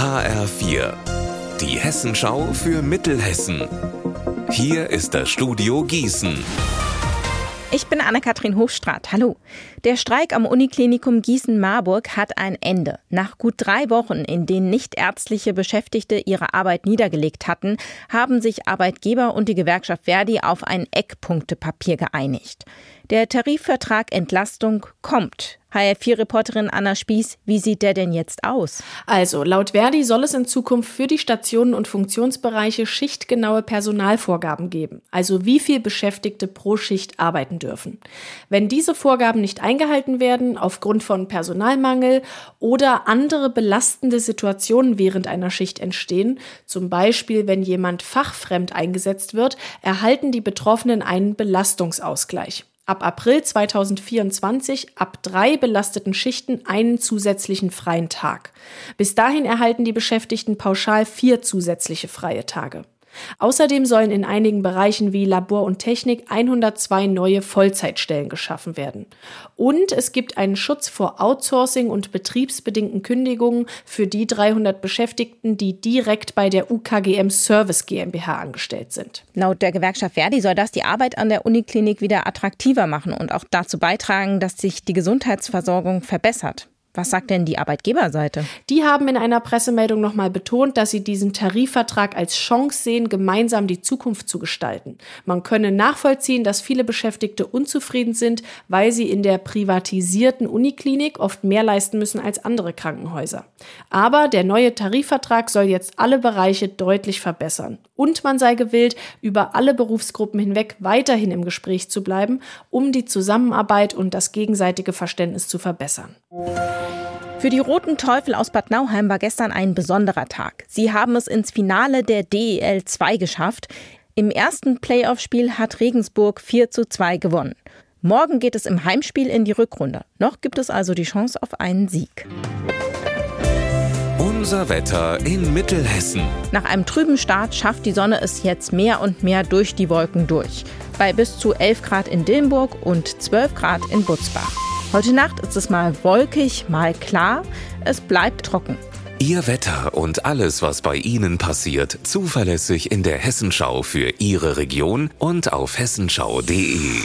HR4, die Hessenschau für Mittelhessen. Hier ist das Studio Gießen. Ich bin Anne-Kathrin Hochstrat. Hallo. Der Streik am Uniklinikum Gießen-Marburg hat ein Ende. Nach gut drei Wochen, in denen nichtärztliche Beschäftigte ihre Arbeit niedergelegt hatten, haben sich Arbeitgeber und die Gewerkschaft Verdi auf ein Eckpunktepapier geeinigt. Der Tarifvertrag Entlastung kommt. HR4-Reporterin Anna Spieß, wie sieht der denn jetzt aus? Also, laut Verdi soll es in Zukunft für die Stationen und Funktionsbereiche schichtgenaue Personalvorgaben geben, also wie viel Beschäftigte pro Schicht arbeiten dürfen. Wenn diese Vorgaben nicht eingehalten werden, aufgrund von Personalmangel oder andere belastende Situationen während einer Schicht entstehen, zum Beispiel wenn jemand fachfremd eingesetzt wird, erhalten die Betroffenen einen Belastungsausgleich ab April 2024 ab drei belasteten Schichten einen zusätzlichen freien Tag. Bis dahin erhalten die Beschäftigten pauschal vier zusätzliche freie Tage. Außerdem sollen in einigen Bereichen wie Labor und Technik 102 neue Vollzeitstellen geschaffen werden. Und es gibt einen Schutz vor Outsourcing und betriebsbedingten Kündigungen für die 300 Beschäftigten, die direkt bei der UKGM Service GmbH angestellt sind. Laut der Gewerkschaft Verdi soll das die Arbeit an der Uniklinik wieder attraktiver machen und auch dazu beitragen, dass sich die Gesundheitsversorgung verbessert. Was sagt denn die Arbeitgeberseite? Die haben in einer Pressemeldung nochmal betont, dass sie diesen Tarifvertrag als Chance sehen, gemeinsam die Zukunft zu gestalten. Man könne nachvollziehen, dass viele Beschäftigte unzufrieden sind, weil sie in der privatisierten Uniklinik oft mehr leisten müssen als andere Krankenhäuser. Aber der neue Tarifvertrag soll jetzt alle Bereiche deutlich verbessern. Und man sei gewillt, über alle Berufsgruppen hinweg weiterhin im Gespräch zu bleiben, um die Zusammenarbeit und das gegenseitige Verständnis zu verbessern. Für die Roten Teufel aus Bad Nauheim war gestern ein besonderer Tag. Sie haben es ins Finale der DEL 2 geschafft. Im ersten Playoff-Spiel hat Regensburg 4 zu 2 gewonnen. Morgen geht es im Heimspiel in die Rückrunde. Noch gibt es also die Chance auf einen Sieg. Unser Wetter in Mittelhessen. Nach einem trüben Start schafft die Sonne es jetzt mehr und mehr durch die Wolken durch. Bei bis zu 11 Grad in Dillenburg und 12 Grad in Butzbach. Heute Nacht ist es mal wolkig, mal klar. Es bleibt trocken. Ihr Wetter und alles, was bei Ihnen passiert, zuverlässig in der Hessenschau für Ihre Region und auf hessenschau.de.